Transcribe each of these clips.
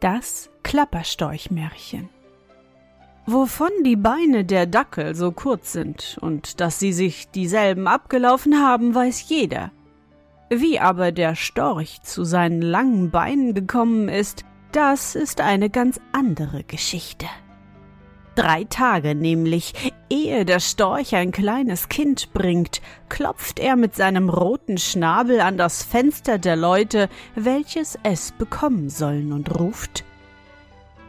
Das Klapperstorchmärchen. Wovon die Beine der Dackel so kurz sind und dass sie sich dieselben abgelaufen haben, weiß jeder. Wie aber der Storch zu seinen langen Beinen gekommen ist, das ist eine ganz andere Geschichte. Drei Tage nämlich, ehe der Storch ein kleines Kind bringt, klopft er mit seinem roten Schnabel an das Fenster der Leute, welches es bekommen sollen, und ruft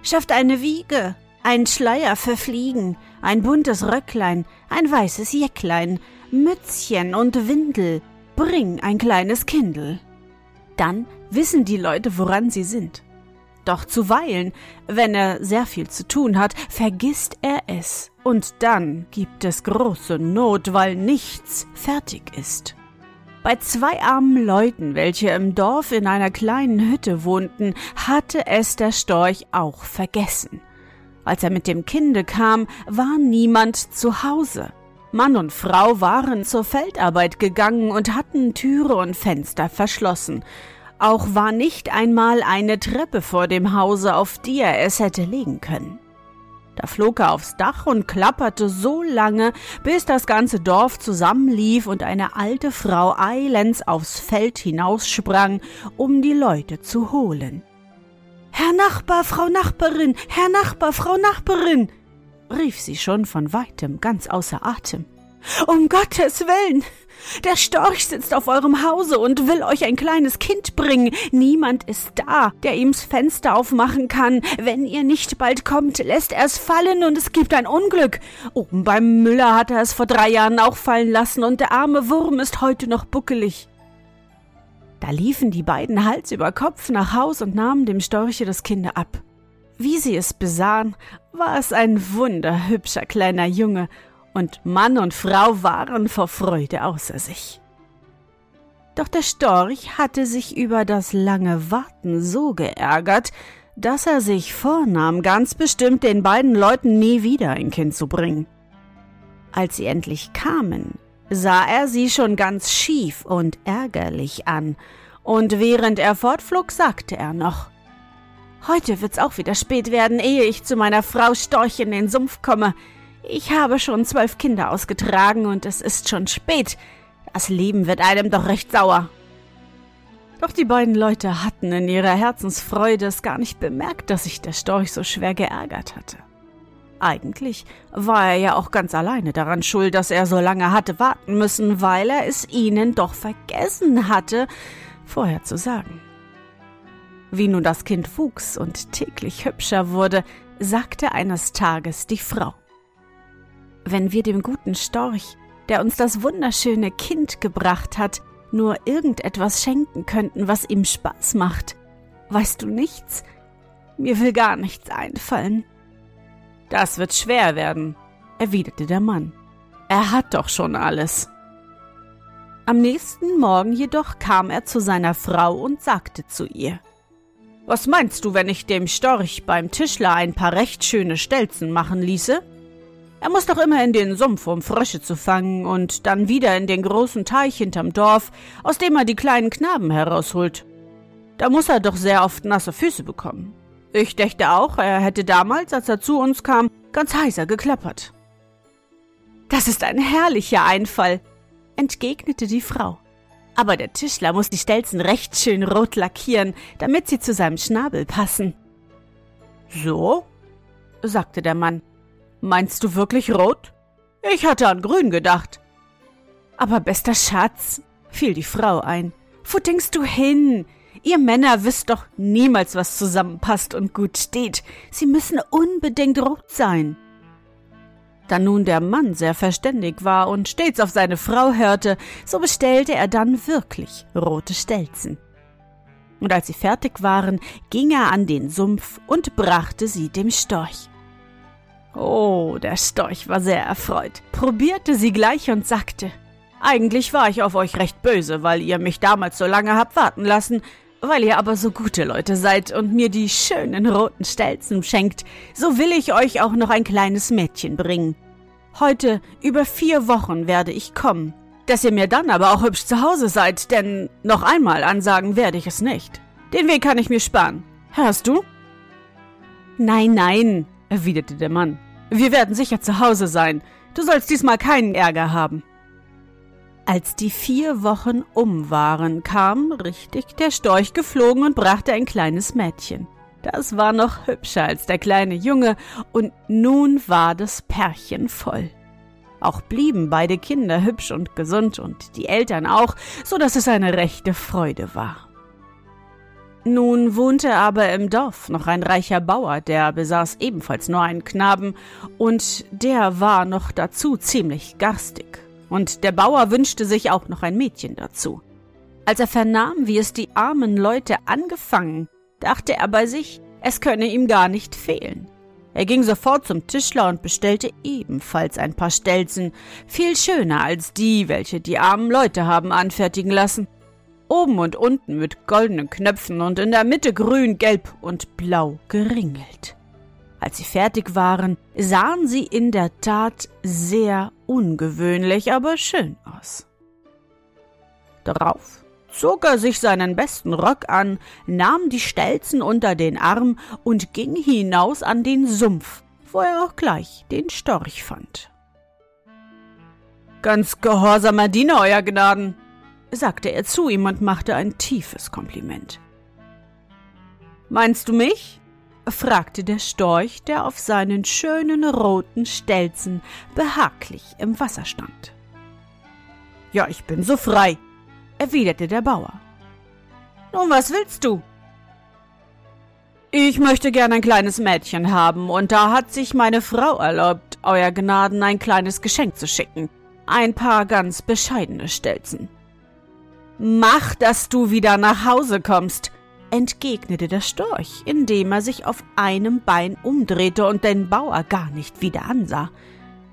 Schafft eine Wiege, ein Schleier für Fliegen, ein buntes Röcklein, ein weißes Jäcklein, Mützchen und Windel, bring ein kleines Kindel. Dann wissen die Leute, woran sie sind. Doch zuweilen, wenn er sehr viel zu tun hat, vergisst er es, und dann gibt es große Not, weil nichts fertig ist. Bei zwei armen Leuten, welche im Dorf in einer kleinen Hütte wohnten, hatte es der Storch auch vergessen. Als er mit dem Kinde kam, war niemand zu Hause. Mann und Frau waren zur Feldarbeit gegangen und hatten Türe und Fenster verschlossen. Auch war nicht einmal eine Treppe vor dem Hause, auf die er es hätte legen können. Da flog er aufs Dach und klapperte so lange, bis das ganze Dorf zusammenlief und eine alte Frau eilends aufs Feld hinaussprang, um die Leute zu holen. Herr Nachbar, Frau Nachbarin, Herr Nachbar, Frau Nachbarin, rief sie schon von weitem ganz außer Atem. Um Gottes Willen, der Storch sitzt auf eurem Hause und will euch ein kleines Kind bringen. Niemand ist da, der ihm's Fenster aufmachen kann. Wenn ihr nicht bald kommt, lässt er es fallen und es gibt ein Unglück. Oben beim Müller hat er es vor drei Jahren auch fallen lassen und der arme Wurm ist heute noch buckelig. Da liefen die beiden Hals über Kopf nach Haus und nahmen dem Storche das Kind ab. Wie sie es besahen, war es ein wunderhübscher kleiner Junge und Mann und Frau waren vor Freude außer sich. Doch der Storch hatte sich über das lange Warten so geärgert, dass er sich vornahm, ganz bestimmt den beiden Leuten nie wieder ein Kind zu bringen. Als sie endlich kamen, sah er sie schon ganz schief und ärgerlich an, und während er fortflog, sagte er noch Heute wird's auch wieder spät werden, ehe ich zu meiner Frau Storch in den Sumpf komme. Ich habe schon zwölf Kinder ausgetragen und es ist schon spät. Das Leben wird einem doch recht sauer. Doch die beiden Leute hatten in ihrer Herzensfreude es gar nicht bemerkt, dass sich der Storch so schwer geärgert hatte. Eigentlich war er ja auch ganz alleine daran schuld, dass er so lange hatte warten müssen, weil er es ihnen doch vergessen hatte, vorher zu sagen. Wie nun das Kind wuchs und täglich hübscher wurde, sagte eines Tages die Frau wenn wir dem guten Storch, der uns das wunderschöne Kind gebracht hat, nur irgendetwas schenken könnten, was ihm Spaß macht. Weißt du nichts? Mir will gar nichts einfallen. Das wird schwer werden, erwiderte der Mann. Er hat doch schon alles. Am nächsten Morgen jedoch kam er zu seiner Frau und sagte zu ihr Was meinst du, wenn ich dem Storch beim Tischler ein paar recht schöne Stelzen machen ließe? Er muss doch immer in den Sumpf, um Frösche zu fangen, und dann wieder in den großen Teich hinterm Dorf, aus dem er die kleinen Knaben herausholt. Da muss er doch sehr oft nasse Füße bekommen. Ich dächte auch, er hätte damals, als er zu uns kam, ganz heiser geklappert. Das ist ein herrlicher Einfall, entgegnete die Frau. Aber der Tischler muss die Stelzen recht schön rot lackieren, damit sie zu seinem Schnabel passen. So? sagte der Mann. Meinst du wirklich rot? Ich hatte an grün gedacht. Aber bester Schatz, fiel die Frau ein, wo denkst du hin? Ihr Männer wisst doch niemals, was zusammenpasst und gut steht. Sie müssen unbedingt rot sein. Da nun der Mann sehr verständig war und stets auf seine Frau hörte, so bestellte er dann wirklich rote Stelzen. Und als sie fertig waren, ging er an den Sumpf und brachte sie dem Storch. Oh, der Storch war sehr erfreut, probierte sie gleich und sagte, eigentlich war ich auf euch recht böse, weil ihr mich damals so lange habt warten lassen, weil ihr aber so gute Leute seid und mir die schönen roten Stelzen schenkt, so will ich euch auch noch ein kleines Mädchen bringen. Heute über vier Wochen werde ich kommen, dass ihr mir dann aber auch hübsch zu Hause seid, denn noch einmal ansagen werde ich es nicht. Den Weg kann ich mir sparen. Hörst du? Nein, nein, erwiderte der Mann. Wir werden sicher zu Hause sein. Du sollst diesmal keinen Ärger haben. Als die vier Wochen um waren, kam richtig der Storch geflogen und brachte ein kleines Mädchen. Das war noch hübscher als der kleine Junge, und nun war das Pärchen voll. Auch blieben beide Kinder hübsch und gesund und die Eltern auch, so dass es eine rechte Freude war. Nun wohnte aber im Dorf noch ein reicher Bauer, der besaß ebenfalls nur einen Knaben, und der war noch dazu ziemlich garstig und der Bauer wünschte sich auch noch ein Mädchen dazu. Als er vernahm, wie es die armen Leute angefangen, dachte er bei sich, es könne ihm gar nicht fehlen. Er ging sofort zum Tischler und bestellte ebenfalls ein paar Stelzen, viel schöner als die, welche die armen Leute haben anfertigen lassen. Oben und unten mit goldenen Knöpfen und in der Mitte grün, gelb und blau geringelt. Als sie fertig waren, sahen sie in der Tat sehr ungewöhnlich, aber schön aus. Darauf zog er sich seinen besten Rock an, nahm die Stelzen unter den Arm und ging hinaus an den Sumpf, wo er auch gleich den Storch fand. Ganz gehorsamer Diener, Euer Gnaden, sagte er zu ihm und machte ein tiefes Kompliment. Meinst du mich? fragte der Storch, der auf seinen schönen roten Stelzen behaglich im Wasser stand. Ja, ich bin so frei, erwiderte der Bauer. Nun, was willst du? Ich möchte gern ein kleines Mädchen haben, und da hat sich meine Frau erlaubt, Euer Gnaden ein kleines Geschenk zu schicken. Ein paar ganz bescheidene Stelzen. Mach, dass du wieder nach Hause kommst, entgegnete der Storch, indem er sich auf einem Bein umdrehte und den Bauer gar nicht wieder ansah.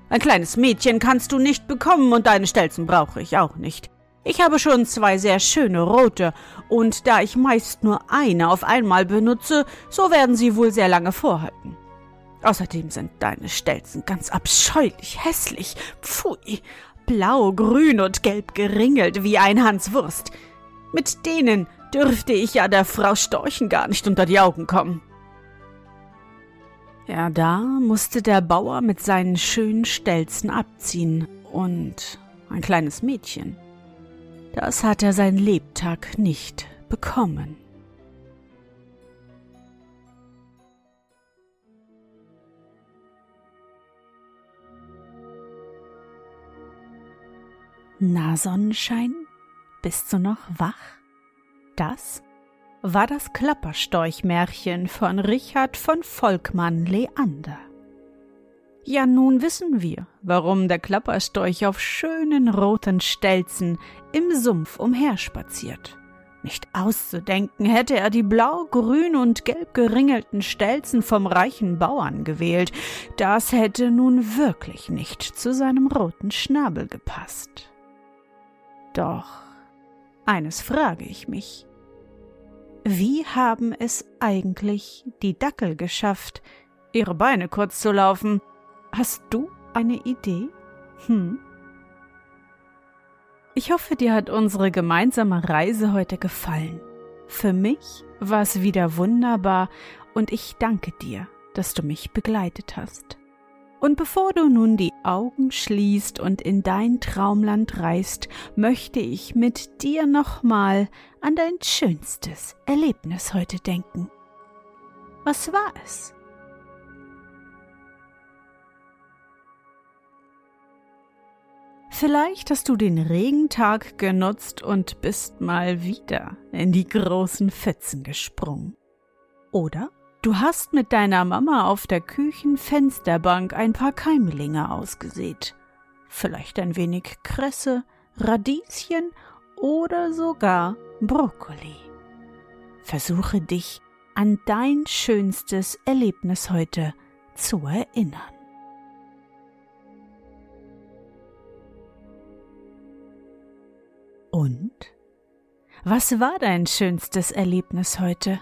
Ein kleines Mädchen kannst du nicht bekommen und deine Stelzen brauche ich auch nicht. Ich habe schon zwei sehr schöne rote, und da ich meist nur eine auf einmal benutze, so werden sie wohl sehr lange vorhalten. Außerdem sind deine Stelzen ganz abscheulich hässlich. Pfui, blau, grün und gelb geringelt wie ein Hanswurst. Mit denen dürfte ich ja der Frau Storchen gar nicht unter die Augen kommen. Ja, da musste der Bauer mit seinen schönen Stelzen abziehen und ein kleines Mädchen. Das hat er sein Lebtag nicht bekommen. Na Sonnenschein, bist du noch wach? Das war das Klapperstorchmärchen von Richard von Volkmann Leander. Ja, nun wissen wir, warum der Klapperstorch auf schönen roten Stelzen im Sumpf umherspaziert. Nicht auszudenken hätte er die blau, grün und gelb geringelten Stelzen vom reichen Bauern gewählt. Das hätte nun wirklich nicht zu seinem roten Schnabel gepasst. Doch eines frage ich mich. Wie haben es eigentlich die Dackel geschafft, ihre Beine kurz zu laufen? Hast du eine Idee? Hm? Ich hoffe, dir hat unsere gemeinsame Reise heute gefallen. Für mich war es wieder wunderbar und ich danke dir, dass du mich begleitet hast. Und bevor du nun die Augen schließt und in dein Traumland reist, möchte ich mit dir nochmal an dein schönstes Erlebnis heute denken. Was war es? Vielleicht hast du den Regentag genutzt und bist mal wieder in die großen Fetzen gesprungen. Oder du hast mit deiner Mama auf der Küchenfensterbank ein paar Keimlinge ausgesät. Vielleicht ein wenig Kresse, Radieschen oder sogar Brokkoli. Versuche dich an dein schönstes Erlebnis heute zu erinnern. Und? Was war dein schönstes Erlebnis heute?